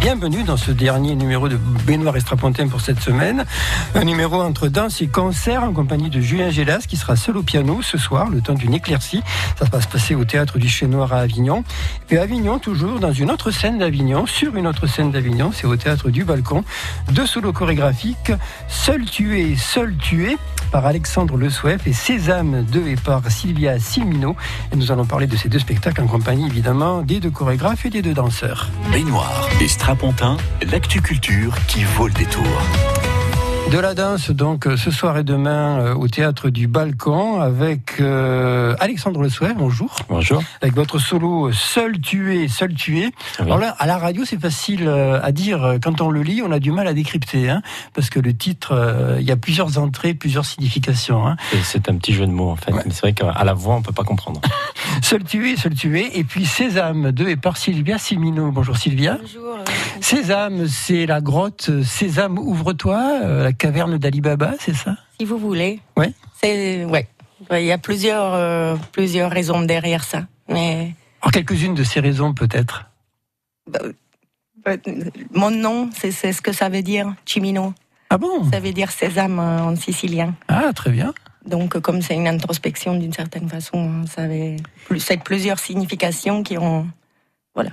Bienvenue dans ce dernier numéro de Baignoire Strapontin pour cette semaine. Un numéro entre danse et concert en compagnie de Julien Gélas qui sera seul au piano ce soir, le temps d'une éclaircie. Ça va se passer au théâtre du Chêne Noir à Avignon. Et Avignon, toujours dans une autre scène d'Avignon, sur une autre scène d'Avignon, c'est au théâtre du Balcon. Deux solos chorégraphiques, Seul tué, Seul tué par Alexandre Le Souef et Sésame 2 et par Sylvia Simino. Et nous allons parler de ces deux spectacles en compagnie évidemment des deux chorégraphes et des deux danseurs. Baignoire et strapontin, l'actu culture qui vaut le détour. De la danse, donc, ce soir et demain euh, au théâtre du Balcon avec euh, Alexandre Le Souhait, bonjour. Bonjour. Avec votre solo Seul tué, seul tué. Oui. Alors là, à la radio, c'est facile euh, à dire. Quand on le lit, on a du mal à décrypter, hein, parce que le titre, euh, il y a plusieurs entrées, plusieurs significations. Hein. C'est un petit jeu de mots en fait. Ouais. Mais C'est vrai qu'à la voix on peut pas comprendre. Seul tué, seul tué. Et puis Sésame 2 et par Sylvia Simino. Bonjour Sylvia. Bonjour. Sésame, c'est la grotte Sésame, ouvre-toi, euh, la caverne d'Ali Baba, c'est ça? Si vous voulez. Ouais. C'est ouais. Il y a plusieurs euh, plusieurs raisons derrière ça. Mais Alors quelques-unes de ces raisons peut-être. euh, mon nom, c'est ce que ça veut dire, Chimino. Ah bon? Ça veut dire sésame en sicilien. Ah très bien. Donc, comme c'est une introspection d'une certaine façon, hein, ça avait plus, c'est plusieurs significations qui ont, voilà,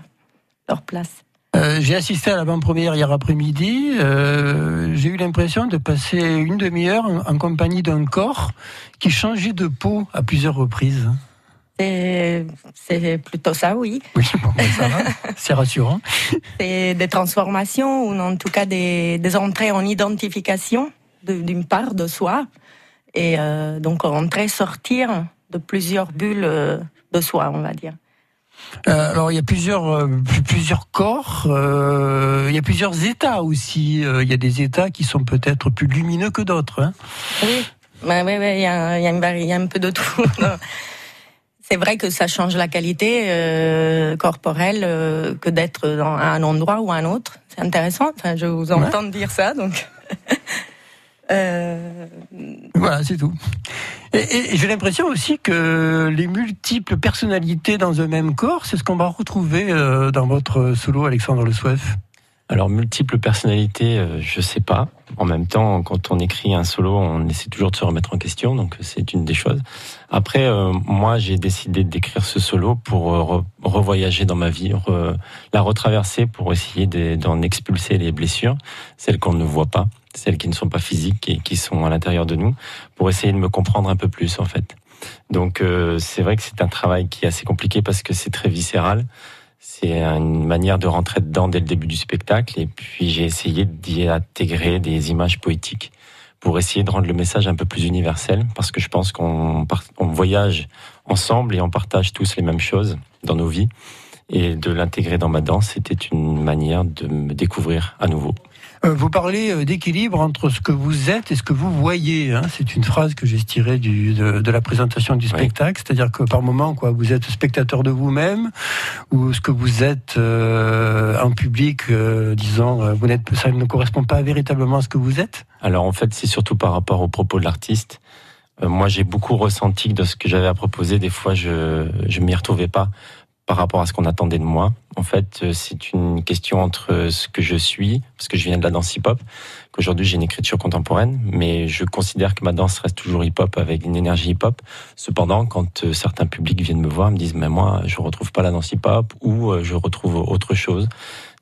leur place. Euh, j'ai assisté à l'avant-première hier après-midi. Euh, j'ai eu l'impression de passer une demi-heure en, en compagnie d'un corps qui changeait de peau à plusieurs reprises. C'est plutôt ça, oui. Oui, bon, ben, ça va. C'est rassurant. C'est des transformations ou en tout cas des, des entrées en identification de- d'une part de soi et euh, donc entrer sortir de plusieurs bulles de soi, on va dire. Euh, alors il y a plusieurs euh, plus- plusieurs corps. euh, il y a plusieurs états aussi. Il y a des états qui sont peut-être plus lumineux que d'autres. hein. Oui, bah, oui, oui, il y a, il y a une vari- il y a un peu de tout. C'est vrai que ça change la qualité corporelle que d'être dans à un endroit ou à un autre. C'est intéressant. Enfin, je vous entends dire ça, donc. Euh, Voilà, c'est tout. Et, j'ai l'impression aussi que les multiples personnalités dans un même corps, c'est ce qu'on va retrouver euh, dans votre solo, Alexandre Le Souef. Alors multiples personnalités, euh, je sais pas. En même temps, quand on écrit un solo, on essaie toujours de se remettre en question, donc c'est une des choses. Après, moi, j'ai décidé d'écrire ce solo pour re- revoyager dans ma vie, la retraverser pour essayer de- d'en expulser les blessures, celles qu'on ne voit pas, celles qui ne sont pas physiques et qui sont à l'intérieur de nous, pour essayer de me comprendre un peu plus en fait. Donc euh, c'est vrai que c'est un travail qui est assez compliqué parce que c'est très viscéral. C'est une manière de rentrer dedans dès le début du spectacle. Et puis j'ai essayé d'y intégrer des images poétiques pour essayer de rendre le message un peu plus universel, parce que je pense qu'on on voyage ensemble et on partage tous les mêmes choses dans nos vies. Et de l'intégrer dans ma danse, c'était une manière de me découvrir à nouveau. Euh, vous parlez euh, d'équilibre entre ce que vous êtes et ce que vous voyez. hein. C'est une phrase que j'ai tirée du, de, de la présentation du Oui. spectacle. C'est-à-dire que par moment, quoi, vous êtes spectateur de vous-même ou ce que vous êtes euh, en public, euh, disons, vous n'êtes, ça ne correspond pas véritablement à ce que vous êtes? Alors en fait, c'est surtout par rapport aux propos de l'artiste. Euh, moi, j'ai beaucoup ressenti que dans ce que j'avais à proposer, des fois, je je m'y retrouvais pas par rapport à ce qu'on attendait de moi. En fait, euh, c'est une question entre ce que je suis, parce que je viens de la danse hip-hop, qu'aujourd'hui j'ai une écriture contemporaine, mais je considère que ma danse reste toujours hip-hop avec une énergie hip-hop. Cependant, quand euh, certains publics viennent me voir, me disent, mais moi, je retrouve pas la danse hip-hop ou euh, je retrouve autre chose.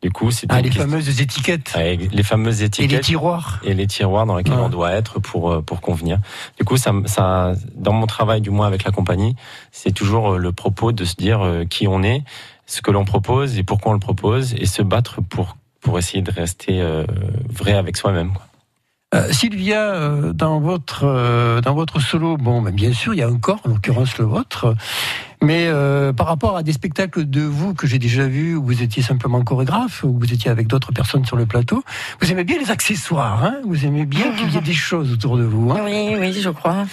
Du coup, c'est Ah, les question- fameuses étiquettes les fameuses et étiquettes les tiroirs. et les tiroirs dans lesquels Ouais. on doit être pour euh, pour convenir. Du coup, ça, ça, dans mon travail, du moins avec la compagnie, c'est toujours euh, le propos de se dire euh, qui on est, ce que l'on propose et pourquoi on le propose, et se battre pour pour essayer de rester vrai avec soi-même. quoi. Euh, Sylvia, euh, dans votre euh, dans votre solo, bon, ben, bien sûr, il y a un corps, en l'occurrence le vôtre, mais par rapport à des spectacles de vous que j'ai déjà vus, où vous étiez simplement chorégraphe, où vous étiez avec d'autres personnes sur le plateau, vous aimez bien les accessoires, hein? Vous aimez bien qu'il y ait des choses autour de vous. Hein? Oui, oui, je crois.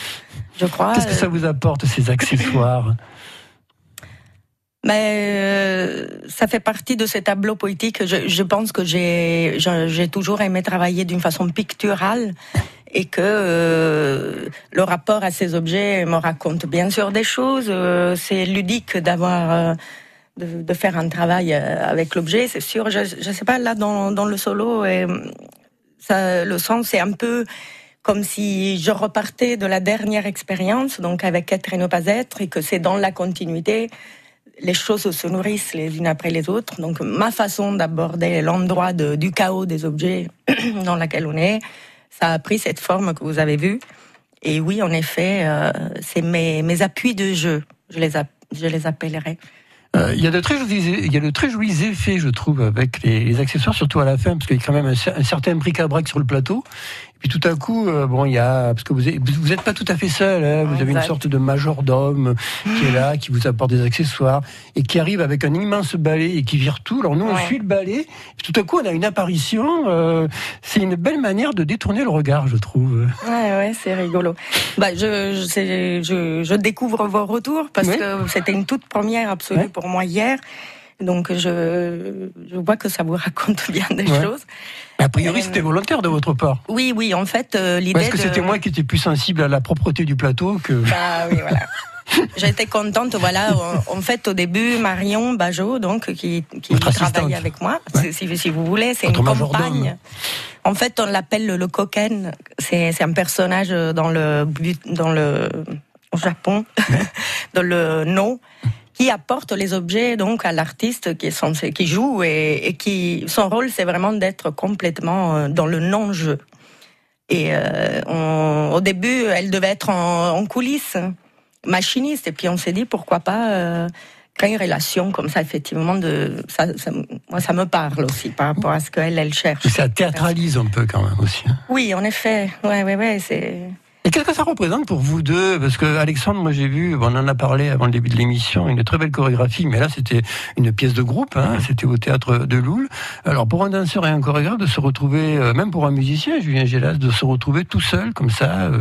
Je crois. Qu'est-ce que ça vous apporte ces accessoires? Mais ça fait partie de ces tableaux poétiques. Je, pense que j'ai toujours aimé travailler d'une façon picturale et que euh, le rapport à ces objets me raconte bien sûr des choses. Euh, c'est ludique d'avoir euh, de, faire un travail avec l'objet, c'est sûr. Je ne sais pas là dans, le solo, le sens c'est un peu comme si je repartais de la dernière expérience, donc avec être et ne pas être, et que c'est dans la continuité les choses se nourrissent les unes après les autres. Donc ma façon d'aborder l'endroit du chaos des objets dans lequel on est, ça a pris cette forme que vous avez vue. Et oui, en effet, euh, c'est mes, mes appuis de jeu, je les, je les appellerai. Euh, il y a de très jolis, il y a de très jolis effets, je trouve, avec les, accessoires, surtout à la fin, parce qu'il y a quand même un, un certain bric-à-brac sur le plateau. Et puis tout à coup, euh, bon, il y a parce que vous vous n'êtes pas tout à fait seul. Hein, vous avez une sorte de majordome qui est là, qui vous apporte des accessoires et qui arrive avec un immense balai et qui vire tout. Alors nous, on suit le balai. Et tout à coup, on a une apparition. Euh, c'est une belle manière de détourner le regard, je trouve. Ouais, ouais, c'est rigolo. Bah, je, je, je, découvre vos retours parce que c'était une toute première absolue pour moi hier. Donc je, je vois que ça vous raconte bien des choses. A priori, c'était volontaire de votre part. Oui, oui, en fait, euh, l'idée. Est-ce que c'était moi qui étais plus sensible à la propreté du plateau que. Bah oui, voilà. J'étais contente, voilà. En fait, au début, Marion Bajot, donc, qui, qui travaille avec moi, si, si, vous voulez, c'est une compagne. En fait, on l'appelle le, coquen. C'est un personnage dans le, dans le, au Japon, dans le no qui apporte les objets donc à l'artiste qui joue et, qui son rôle c'est vraiment d'être complètement euh, dans le non-jeu. Et euh, au début, elle devait être en, coulisses, machiniste, et puis on s'est dit pourquoi pas euh, créer une relation comme ça effectivement de ça, moi ça me parle aussi par rapport à ce qu'elle elle cherche. ça théâtralise un peu quand même aussi. Hein. Oui, en effet, ouais, ouais, ouais, c'est et qu'est-ce que ça représente pour vous deux Parce que Alexandre, moi j'ai vu, on en a parlé avant le début de l'émission, une très belle chorégraphie, mais là c'était une pièce de groupe, hein, c'était au théâtre de Loul. Alors pour un danseur et un chorégraphe de se retrouver, euh, même pour un musicien, Julien Gélas, de se retrouver tout seul comme ça, euh,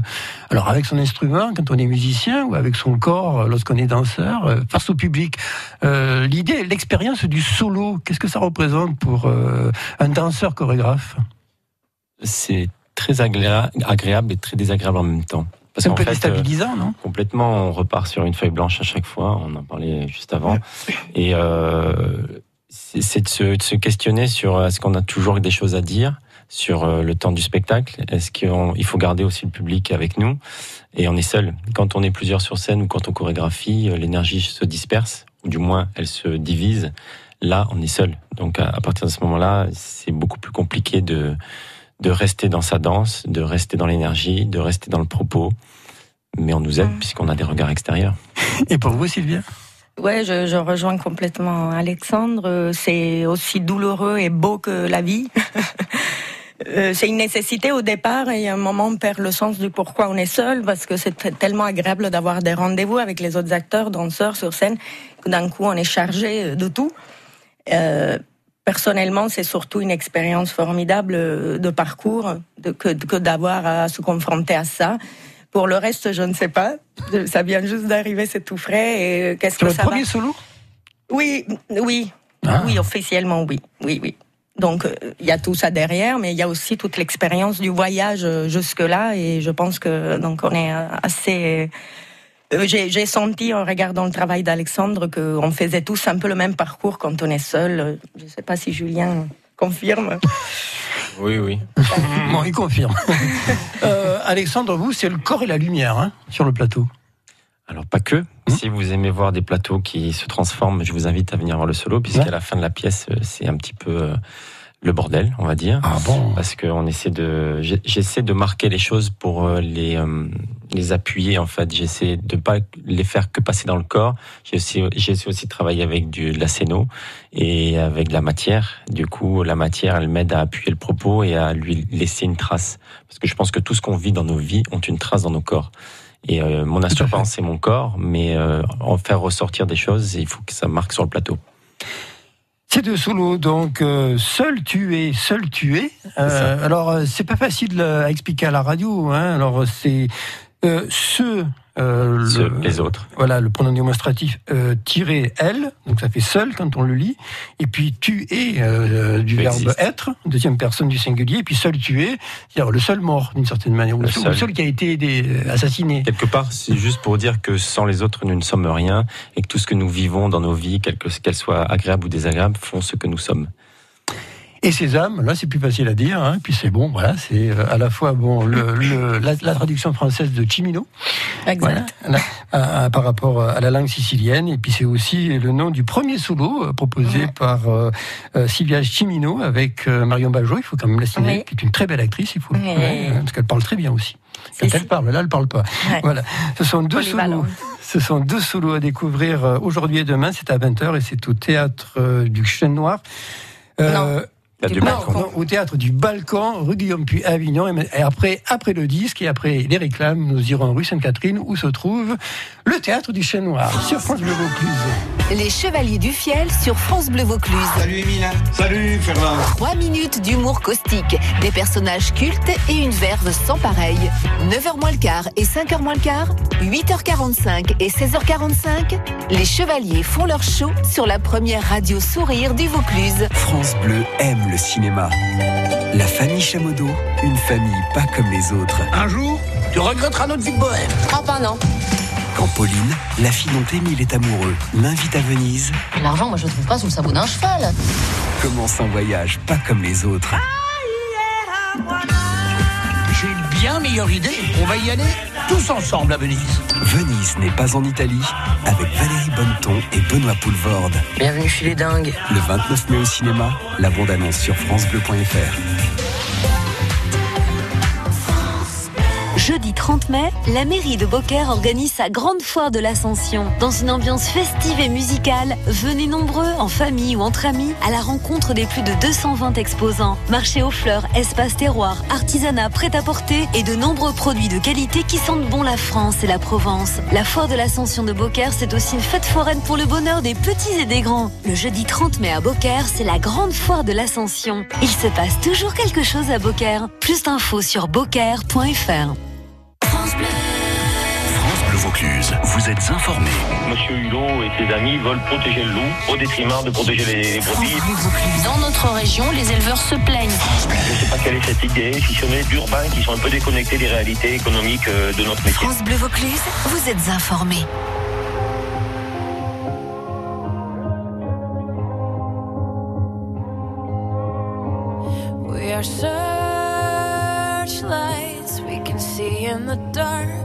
alors avec son instrument quand on est musicien ou avec son corps euh, lorsqu'on est danseur, face au public. L'idée, l'expérience du solo, qu'est-ce que ça représente pour un danseur chorégraphe? C'est très agréable et très désagréable en même temps. C'est un peu déstabilisant, euh, non? Complètement, on repart sur une feuille blanche à chaque fois, on en parlait juste avant. Et euh, c'est de se, de se, questionner sur est-ce qu'on a toujours des choses à dire sur euh, le temps du spectacle? Est-ce qu'il faut garder aussi le public avec nous? Et on est seul. Quand on est plusieurs sur scène ou quand on chorégraphie, euh, l'énergie se disperse, ou du moins elle se divise. Là, on est seul. Donc à partir de ce moment-là, c'est beaucoup plus compliqué de de rester dans sa danse, de rester dans l'énergie, de rester dans le propos. Mais on nous aide mm. puisqu'on a des regards extérieurs. Et pour vous, Sylvia? Ouais, je, je, rejoins complètement Alexandre. C'est aussi douloureux et beau que la vie. Euh, c'est une nécessité au départ et à un moment on perd le sens du pourquoi on est seul parce que c'est tellement agréable d'avoir des rendez-vous avec les autres acteurs, danseurs sur scène que d'un coup on est chargé de tout. Euh, personnellement, c'est surtout une expérience formidable euh, de parcours de, que, que d'avoir à se confronter à ça. Pour le reste, je ne sais pas. Ça vient juste d'arriver, c'est tout frais. Et euh, qu'est-ce que ça le premier solo Oui, oui, ah. oui, officiellement, oui, oui, oui. Donc euh, il y a tout ça derrière, mais il y a aussi toute l'expérience du voyage jusque là, et je pense que donc on est assez j'ai senti en regardant le travail d'Alexandre qu'on faisait tous un peu le même parcours quand on est seul. Je ne sais pas si Julien confirme. Oui, oui. bon, il confirme. euh, Alexandre, vous, c'est le corps et la lumière hein, sur le plateau. Alors pas que. Hmm. Si vous aimez voir des plateaux qui se transforment, je vous invite à venir voir le solo, puisqu'à la fin de la pièce, euh, c'est un petit peu euh, le bordel, on va dire. Ah bon? Parce qu'on essaie de, j'essaie de marquer les choses pour les les appuyer en fait. J'essaie de pas les faire que passer dans le corps. J'ai aussi, j'ai aussi travaillé avec du, de la scéno et avec de la matière. Du coup, la matière, elle m'aide à appuyer le propos et à lui laisser une trace. Parce que je pense que tout ce qu'on vit dans nos vies ont une trace dans nos corps. Et euh, mon instrument, c'est mon corps, mais euh, en faire ressortir des choses, il faut que ça marque sur le plateau. C'est de solo, donc euh, seul tu es, seul tu es. Euh, alors c'est pas facile à expliquer à la radio. Hein. Alors c'est euh, ce les autres. Voilà, le pronom démonstratif tiré elle, donc ça fait seul quand on le lit. Et puis tu es du verbe être, deuxième personne du singulier. Et puis seul tu es, c'est-à-dire le seul mort d'une certaine manière, ou le, seul. qui a été assassiné. Quelque part, c'est juste pour dire que sans les autres, nous ne sommes rien et que tout ce que nous vivons dans nos vies, qu'elles soient agréables ou désagréables, font ce que nous sommes. Et ces âmes, là, c'est plus facile à dire. Hein, puis c'est bon, voilà, c'est euh, à la fois bon le, la, traduction française de Chimino, exact. par rapport à la langue sicilienne. Et puis c'est aussi le nom du premier solo euh, proposé par euh, Sylvia Chimino avec Marion Bajot. Il faut quand même la signaler, qui est une très belle actrice. Il faut, parce qu'elle parle très bien aussi. Quand elle parle, là, elle parle pas. Voilà, ce sont deux solos. Ce sont deux solos à découvrir aujourd'hui et demain. C'est à 20h et c'est au théâtre du Chêne Noir. Euh, au théâtre du Balkan, rue Guillaume puis Avignon. Et après, après le disque et après les réclames, nous irons rue Sainte-Catherine où se trouve le théâtre du Chêne Noir sur France Bleu Vaucluse. Les Chevaliers du Fiel sur France Bleu Vaucluse. Salut Emile. Salut Fernand. Trois minutes d'humour caustique, des personnages cultes et une verve sans pareil. 9h moins le quart et 5h moins le quart, 8h45 et 16h45, les Chevaliers font leur show sur la première radio sourire du Vaucluse. France Bleu aime le cinéma. La famille Chamodo, une famille pas comme les autres. Un jour, tu regretteras notre vie de bohème. Ah bah non. Quand Pauline, la fille dont Émile est amoureux, l'invite à Venise. L'argent, moi je le trouve pas sous le sabot d'un cheval. Commence un voyage pas comme les autres. Bien meilleure idée. On va y aller tous ensemble à Venise. Venise n'est pas en Italie avec Valérie Bonneton et Benoît Poulvorde. Bienvenue chez les dingues. Le 29 mai au cinéma, la bande-annonce sur francebleu.fr. Jeudi 30 mai, la mairie de Beaucaire organise sa grande foire de l'Ascension. Dans une ambiance festive et musicale, venez nombreux, en famille ou entre amis, à la rencontre des plus de 220 exposants. Marché aux fleurs, espace terroir, artisanat prêt-à-porter et de nombreux produits de qualité qui sentent bon la France et la Provence. La foire de l'Ascension de Beaucaire, c'est aussi une fête foraine pour le bonheur des petits et des grands. Le jeudi 30 mai à Beaucaire, c'est la grande foire de l'Ascension. Il se passe toujours quelque chose à Beaucaire. Plus d'infos sur beaucaire.fr. Vaucluse, vous êtes informés. Monsieur Hulot et ses amis veulent protéger le loup au détriment de protéger les, brebis. Dans notre région, les éleveurs se plaignent. Je ne sais pas quelle est cette idée, si ce n'est d'urbains qui sont un peu déconnectés des réalités économiques euh, de notre métier. France Bleu Vaucluse, vous êtes informés. We are searchlights we can see in the dark.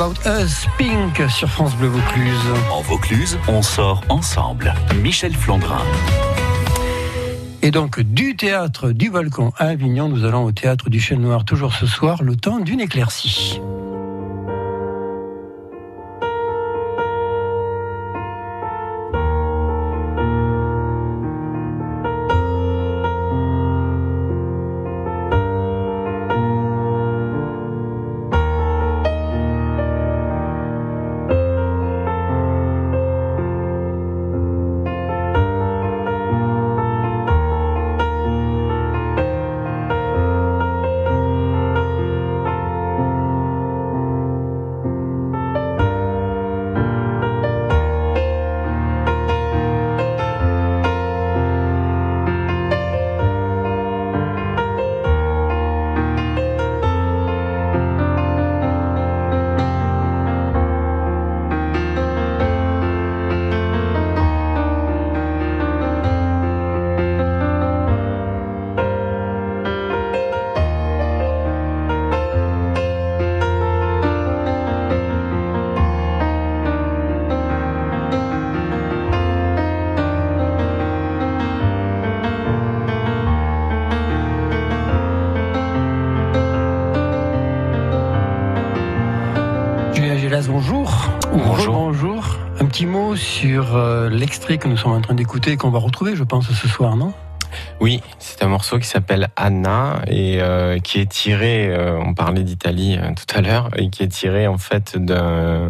About Us, Pink sur France Bleu Vaucluse. En Vaucluse, on sort ensemble. Michel Flandrin. Et donc, du théâtre du Balcon à Avignon, nous allons au théâtre du Chêne Noir toujours ce soir, le temps d'une éclaircie. Sur euh, l'extrait que nous sommes en train d'écouter et qu'on va retrouver, je pense, ce soir, non? Oui, c'est un morceau qui s'appelle Anna et euh, qui est tiré, euh, on parlait d'Italie tout à l'heure, et qui est tiré en fait d'un-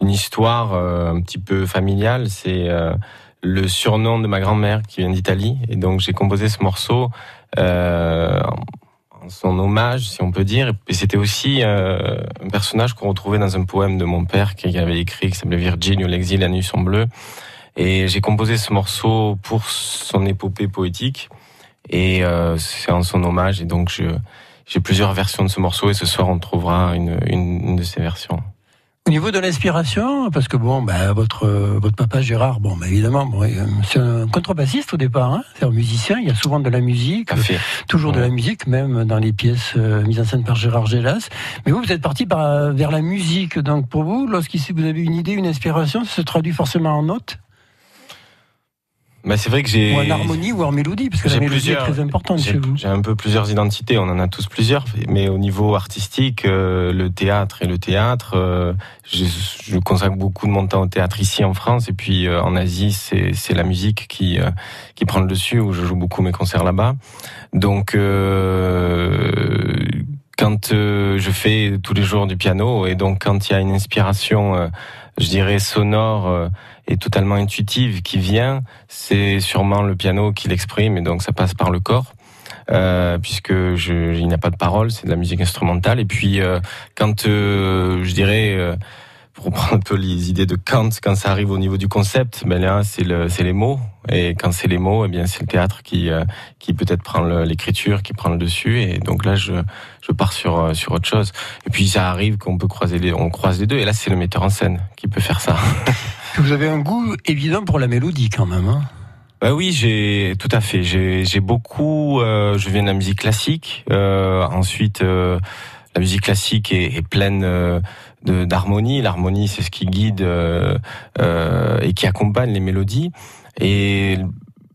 d'une histoire un petit peu familiale. C'est le surnom de ma grand-mère qui vient d'Italie. Et donc j'ai composé ce morceau son hommage, si on peut dire. Et c'était aussi euh, un personnage qu'on retrouvait dans un poème de mon père qui avait écrit, qui s'appelait Virginie, l'exil, la nuit sont. Et j'ai composé ce morceau pour son épopée poétique. Et euh, c'est en son hommage. Et donc, j'ai plusieurs versions de ce morceau. Et ce soir, on trouvera une, une de ces versions. Au niveau de l'inspiration, parce que bon, bah, votre euh, votre papa Gérard, bon, bah, évidemment, bon, euh, c'est un contrebassiste au départ, hein, c'est un musicien. Il y a souvent de la musique, toujours de la musique, même dans les pièces euh, mises en scène par Gérard Gélas. Mais vous, vous êtes parti par, vers la musique. Donc pour vous, lorsque vous avez une idée, une inspiration, ça se traduit forcément en notes, Bah, c'est vrai que j'ai. ou en harmonie, ou en mélodie, parce que la mélodie est très importante chez vous. j'ai un peu plusieurs identités, on en a tous plusieurs, mais au niveau artistique, euh, le théâtre et le théâtre, euh, je, je consacre beaucoup de mon temps au théâtre ici en France, et puis euh, en Asie, c'est c'est la musique qui euh, qui prend le dessus, où je joue beaucoup mes concerts là-bas. Donc, euh, quand euh, je fais tous les jours du piano, et donc quand il y a une inspiration, euh, je dirais sonore et totalement intuitive qui vient, c'est sûrement le piano qui l'exprime, et donc ça passe par le corps. Euh, puisque je, il n'y a pas de parole, c'est de la musique instrumentale. Et puis euh, quand euh, je dirais, euh, pour reprendre un peu les idées de Kant, quand ça arrive au niveau du concept, ben là c'est le, les mots. Et quand c'est les mots, eh bien c'est le théâtre qui, euh, qui peut-être prend l'écriture, qui prend le dessus. Et donc là je, je pars sur, euh, sur autre chose. Et puis ça arrive qu'on peut croiser les, on croise les deux. Et là c'est le metteur en scène qui peut faire ça. Vous avez un goût évident pour la mélodie quand même. Hein Bah oui, j'ai tout à fait. J'ai beaucoup. euh, je viens de la musique classique. Euh, ensuite, euh, la musique classique est, est pleine euh, d'harmonie. L'harmonie, c'est ce qui guide euh, euh, et qui accompagne les mélodies. Et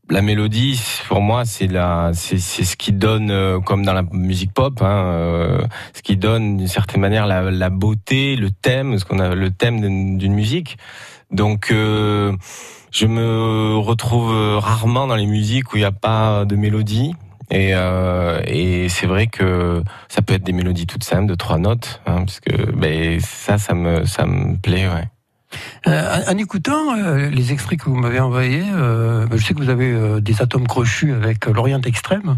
la mélodie, pour moi, c'est la, c'est ce qui donne, comme dans la musique pop, hein, ce qui donne d'une certaine manière la, la beauté, le thème, ce qu'on a, le thème d'une musique. Donc euh, je me retrouve rarement dans les musiques où il n'y a pas de mélodie. Et, euh, et c'est vrai que ça peut être des mélodies toutes simples de trois notes, hein, parce que ben, ça, ça me, ça me plaît. Ouais. Euh, en en écoutant euh, les extraits que vous m'avez envoyés, euh, je sais que vous avez des atomes crochus avec l'Orient extrême.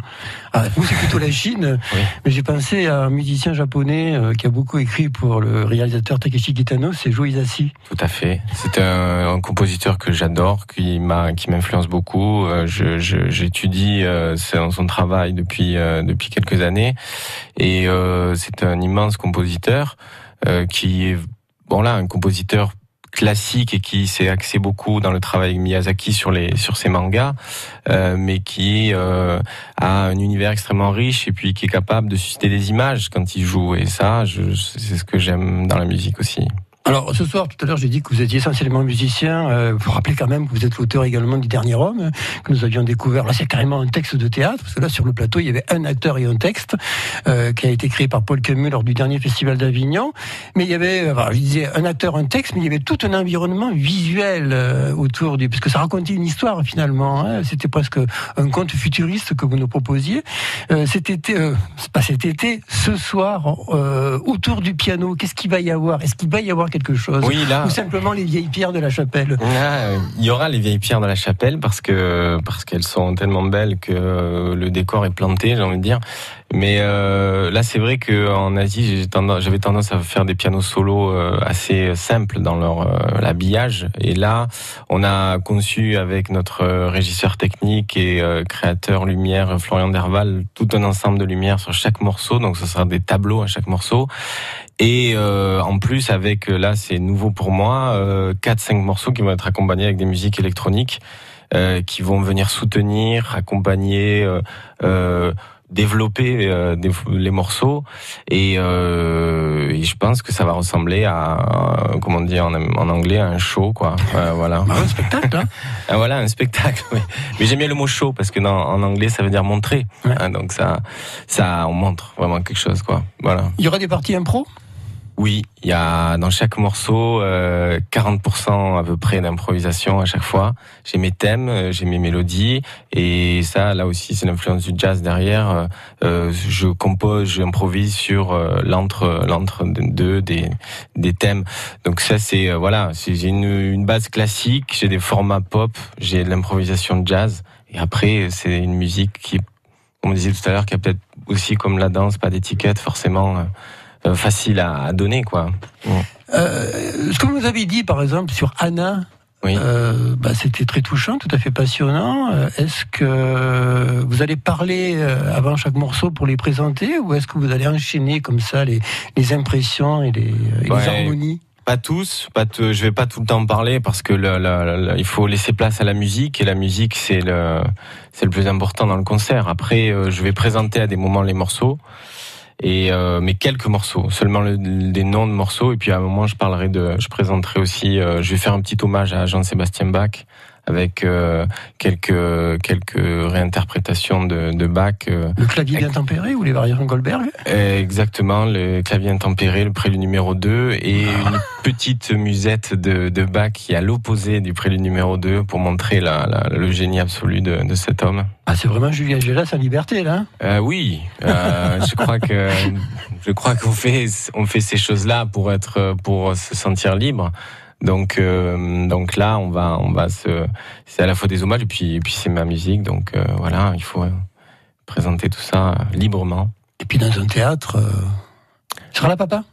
Ah, vous, c'est plutôt la Chine. Oui. Mais j'ai pensé à un musicien japonais qui a beaucoup écrit pour le réalisateur Takeshi Kitano, c'est Joe Hisaishi. Tout à fait. C'est un, un compositeur que j'adore, qui m'a, qui m'influence beaucoup. J'étudie son, son travail depuis depuis quelques années, et c'est un immense compositeur qui est bon là un compositeur classique et qui s'est axé beaucoup dans le travail de Miyazaki sur les sur ses mangas, euh, mais qui euh, a un univers extrêmement riche et puis qui est capable de susciter des images quand il joue. Et ça, c'est ce que j'aime dans la musique aussi. Alors ce soir, tout à l'heure, j'ai dit que vous étiez essentiellement musicien. Euh, faut rappeler quand même que vous êtes l'auteur également du Dernier Homme euh, que nous avions découvert. Là, c'est carrément un texte de théâtre parce que là, sur le plateau, il y avait un acteur et un texte euh, qui a été créé par Paul Camus lors du dernier festival d'Avignon. Mais il y avait, euh, enfin, je disais un acteur, un texte, mais il y avait tout un environnement visuel euh, autour du, parce que ça racontait une histoire finalement. hein. C'était presque un conte futuriste que vous nous proposiez. Euh, cet été, euh, pas cet été, ce soir, euh, autour du piano, qu'est-ce qu'il va y avoir? Est-ce qu'il va y avoir quelque chose Oui, là- Ou simplement les vieilles pierres de la chapelle Là, euh, il y aura les vieilles pierres de la chapelle parce que parce qu'elles sont tellement belles que le décor est planté, j'ai envie de dire. Mais euh, là, c'est vrai que en Asie, j'avais tendance à faire des pianos solos euh, assez simples dans leur euh, l'habillage. Et là, on a conçu avec notre régisseur technique et créateur lumière Florian Derval tout un ensemble de lumières sur chaque morceau. Donc, ce sera des tableaux à chaque morceau. Et euh, en plus, avec euh, là, c'est nouveau pour moi, euh, 4-5 morceaux qui vont être accompagnés avec des musiques électroniques euh, qui vont venir soutenir, accompagner, euh, euh, développer euh, des- les morceaux. Et, euh, et je pense que ça va ressembler à, comment dire en, en anglais, à un show, quoi. Voilà. un spectacle, hein Ah, voilà, un spectacle. oui. Mais j'aime bien le mot show parce que dans, en anglais, ça veut dire montrer. Hein, donc ça, ça, on montre vraiment quelque chose, quoi. Voilà. Il y aura des parties impro? Oui, il y a dans chaque morceau euh, 40% à peu près d'improvisation à chaque fois. J'ai mes thèmes, euh, j'ai mes mélodies et ça, là aussi, c'est l'influence du jazz derrière. Euh, je compose, j'improvise sur euh, l'entre l'entre deux des des thèmes. Donc ça, c'est euh, voilà, c'est- une, une base classique, j'ai des formats pop, j'ai de l'improvisation jazz et après, c'est une musique qui, on disait tout à l'heure, qui a peut-être aussi comme la danse, pas d'étiquette forcément. Euh, facile à, à donner quoi. Euh, ce que vous nous avez dit, par exemple, sur Anna, euh, bah, c'était très touchant, tout à fait passionnant. Est-ce que vous allez parler avant chaque morceau pour les présenter ou est-ce que vous allez enchaîner comme ça les, les impressions et les, et les Ouais. harmonies? Pas tous, pas t- je vais pas tout le temps parler parce que le, le- le- il faut laisser place à la musique et la musique c'est le c'est le plus important dans le concert. Après, je vais présenter à des moments les morceaux et euh, mais quelques morceaux, seulement le- des noms de morceaux. Et puis à un moment je parlerai de, je présenterai aussi, euh, je vais faire un petit hommage à Jean-Sébastien Bach avec euh, quelques quelques réinterprétations de, de Bach. euh, Le clavier bien tempéré ou les variations Goldberg? Exactement, le clavier intempéré, le prélude numéro 2 et une petite musette de, de Bach qui est à l'opposé du prélude numéro 2 pour montrer la, la- le génie absolu de, de cet homme. Ah, c'est vraiment Julien Gélas sa liberté, là hein? Euh, oui, euh, je crois que je crois qu'on fait on fait ces choses-là pour être pour se sentir libre. Donc euh, donc là on va on va se c'est à la fois des hommages et puis et puis c'est ma musique donc euh, voilà il faut euh, présenter tout ça librement. Et puis dans un théâtre, euh... sera là papa?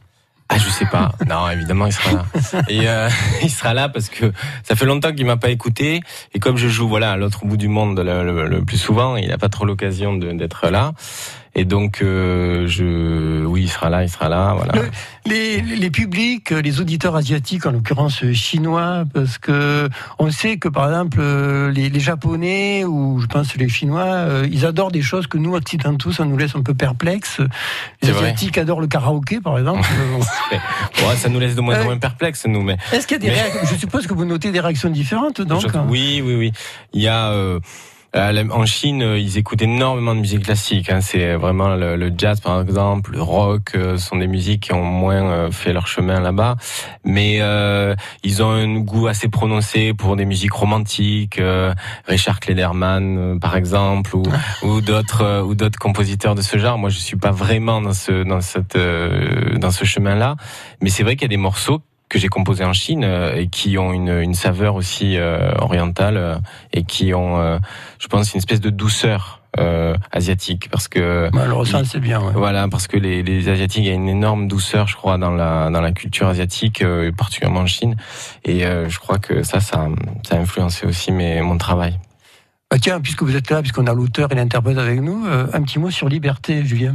Ah, je sais pas. Non, évidemment, il sera là. Et euh, il sera là parce que ça fait longtemps qu'il m'a pas écouté. Et comme je joue, voilà, à l'autre bout du monde le, le- le plus souvent, il n'a pas trop l'occasion d'être là. Et donc, euh, je, oui, il sera là, il sera là, voilà. Le- les, les publics, les auditeurs asiatiques, en l'occurrence chinois, parce que on sait que par exemple euh, les, les Japonais ou je pense les Chinois, euh, ils adorent des choses que nous occidentaux, ça nous laisse un peu perplexes. Les vrai. Asiatiques adorent le karaoké, par exemple. Ouais, ça nous laisse de moins en moins perplexes, nous, mais. Est-ce qu'il y a des Mais- réactions Je suppose que vous notez des réactions différentes, donc. Je- oui, oui, oui. Il y a euh, en Chine, euh, ils écoutent énormément de musique classique. Hein. C'est vraiment le, le jazz, par exemple, le rock, euh, sont des musiques qui ont moins euh, fait leur chemin là-bas. Mais euh, ils ont un goût assez prononcé pour des musiques romantiques, euh, Richard Klederman, euh, par exemple, ou, ou d'autres euh, ou d'autres compositeurs de ce genre. Moi, je suis pas vraiment dans ce dans cette euh, dans ce chemin-là. Mais c'est vrai qu'il y a des morceaux que j'ai composés en Chine euh, et qui ont une, une saveur aussi euh, orientale euh, et qui ont, je pense, une espèce de douceur euh, asiatique parce que Bah, le ressent, c'est bien. ouais. voilà parce que les, les asiatiques il y a une énorme douceur je crois dans la dans la culture asiatique euh, particulièrement en Chine et euh, je crois que ça ça ça a influencé aussi mes, mon travail Bah, tiens, puisque vous êtes là, puisqu'on a l'auteur et l'interprète avec nous, un petit mot sur Liberté, Julien.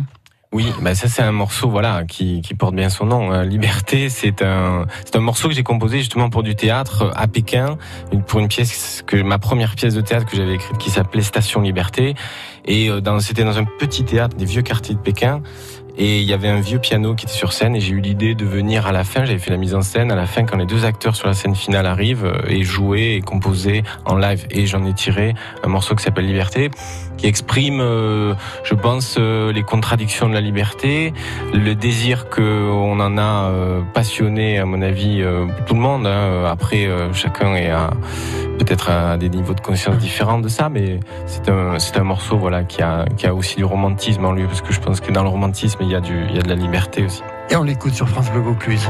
Oui, bah ça c'est un morceau voilà qui, qui porte bien son nom. hein. Liberté, c'est un c'est un morceau que j'ai composé justement pour du théâtre à Pékin, pour une pièce que ma première pièce de théâtre que j'avais écrite qui s'appelait Station Liberté et euh, dans c'était dans un petit théâtre des vieux quartiers de Pékin. Et il y avait un vieux piano qui était sur scène et j'ai eu l'idée de venir à la fin, j'avais fait la mise en scène, à la fin quand les deux acteurs sur la scène finale arrivent euh, et jouer et composer en live. Et j'en ai tiré un morceau qui s'appelle Liberté, qui exprime, euh, je pense, euh, les contradictions de la liberté, le désir que on en a passionné, à mon avis, tout le monde. hein. Après, chacun est à peut-être à des niveaux de conscience différents de ça, mais c'est un, morceau voilà qui a, aussi du romantisme en lui, parce que je pense que dans le romantisme, il y a, du, y a de la liberté aussi. Et on l'écoute sur France Bleu Vaucluse.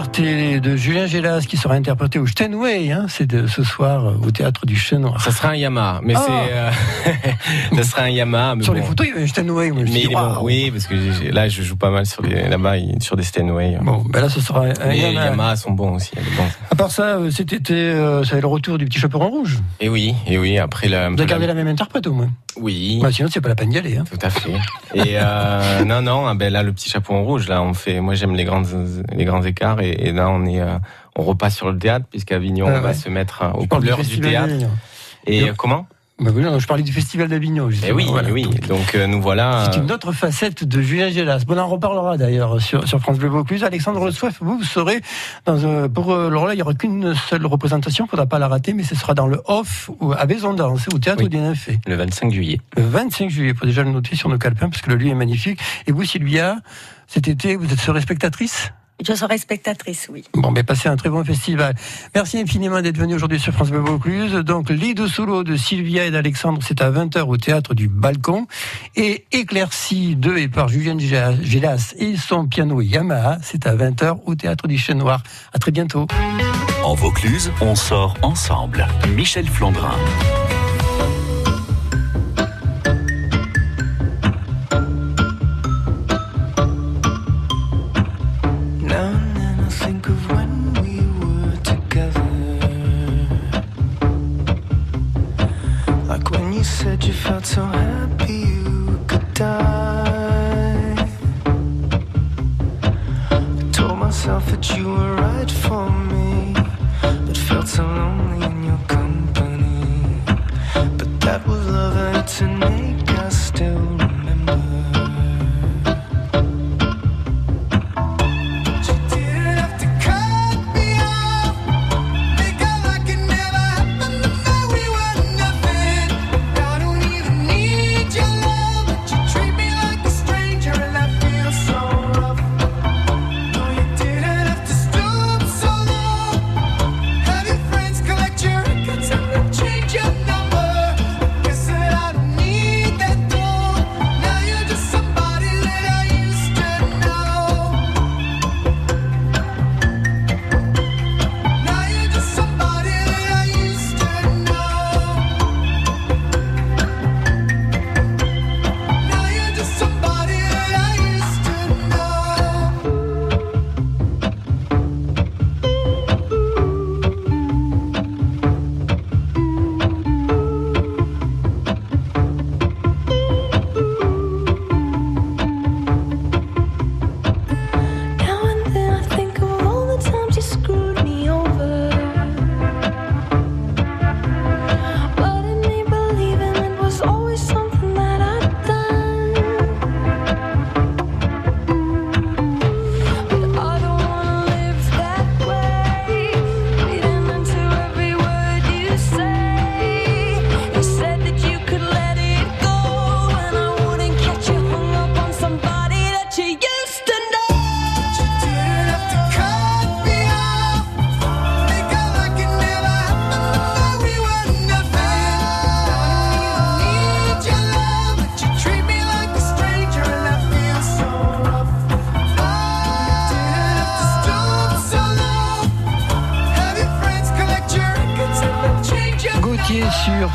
Twitter. Liberté de Julien Gélas qui sera interprété au Steinway, hein, c'est de ce soir euh, au théâtre du Chêne. Ça sera un Yamaha, mais Ah. c'est euh, ça sera un Yamaha. Mais Sur bon. les photos, il y avait un Steinway. Mais est bon, waouh. oui, parce que là, je joue pas mal sur des là-bas, sur des Steinway. Bon, ben là, ce sera un Mais les Yamaha. Yamaha sont bons aussi. est bon. À part ça, euh, été, euh, ça avait le retour du petit chaperon rouge. Et oui, et oui, après la. Vous avez gardé la même interprète au moins. Oui. Bah, sinon, c'est pas la peine d'y aller. Hein. Tout à fait. Et euh, non, non, ah ben là, le petit chapeau en rouge, là, on fait. Moi, j'aime les grands, les grands écarts, et, et là, on est, euh, on repasse sur le théâtre, puisqu'à Avignon, Ah on va se mettre euh, aux Je parle du du, théâtre. Et Et- comment? Bah oui, non, je parlais du Festival d'Avignon. Eh oui, voilà. oui. Donc euh, nous voilà. C'est une autre facette de Julien Gélas. Bon, on en reparlera d'ailleurs sur, sur France Bleu Vaucluse. Alexandre Le Soif, vous, vous serez dans pour euh, alors là, il n'y aura qu'une seule représentation, il faudra pas la rater, mais ce sera dans le off ou à Vaisondance, au théâtre Oui. des Nymphes. Le 25 juillet. Le 25 juillet, il faut déjà le noter sur nos calepins parce que le lieu est magnifique. Et vous, Sylvia, cet été, vous êtes serez spectatrice? Je serai spectatrice, oui. Bon, mais passez un très bon festival. Merci infiniment d'être venu aujourd'hui sur France Bleu Vaucluse. Donc, Lido Solo de Sylvia et d'Alexandre, c'est à 20h au théâtre du Balcon. Et Éclaircie de et par Julien Gélas et son piano Yamaha, c'est à 20h au théâtre du Chêne Noir. À très bientôt. En Vaucluse, on sort ensemble. Michel Flandrin. Felt so happy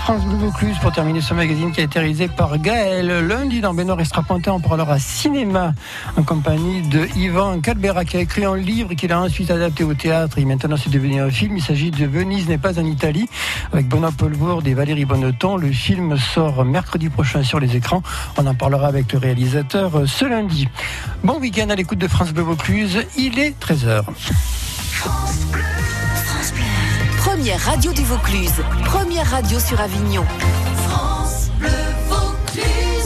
France Bleu Vaucluse pour terminer ce magazine qui a été réalisé par Gaël. Lundi, dans Benoît Estrapontin, on parlera cinéma en compagnie de Yvan Calbera qui a écrit un livre qu'il a ensuite adapté au théâtre et maintenant c'est devenu un film. Il s'agit de Venise n'est pas en Italie avec Benoît et Valérie Bonneton. Le film sort mercredi prochain sur les écrans. On en parlera avec le réalisateur euh, ce lundi. Bon week-end à l'écoute de France Bleu. Il est 13h. Radio du Vaucluse, première radio sur Avignon.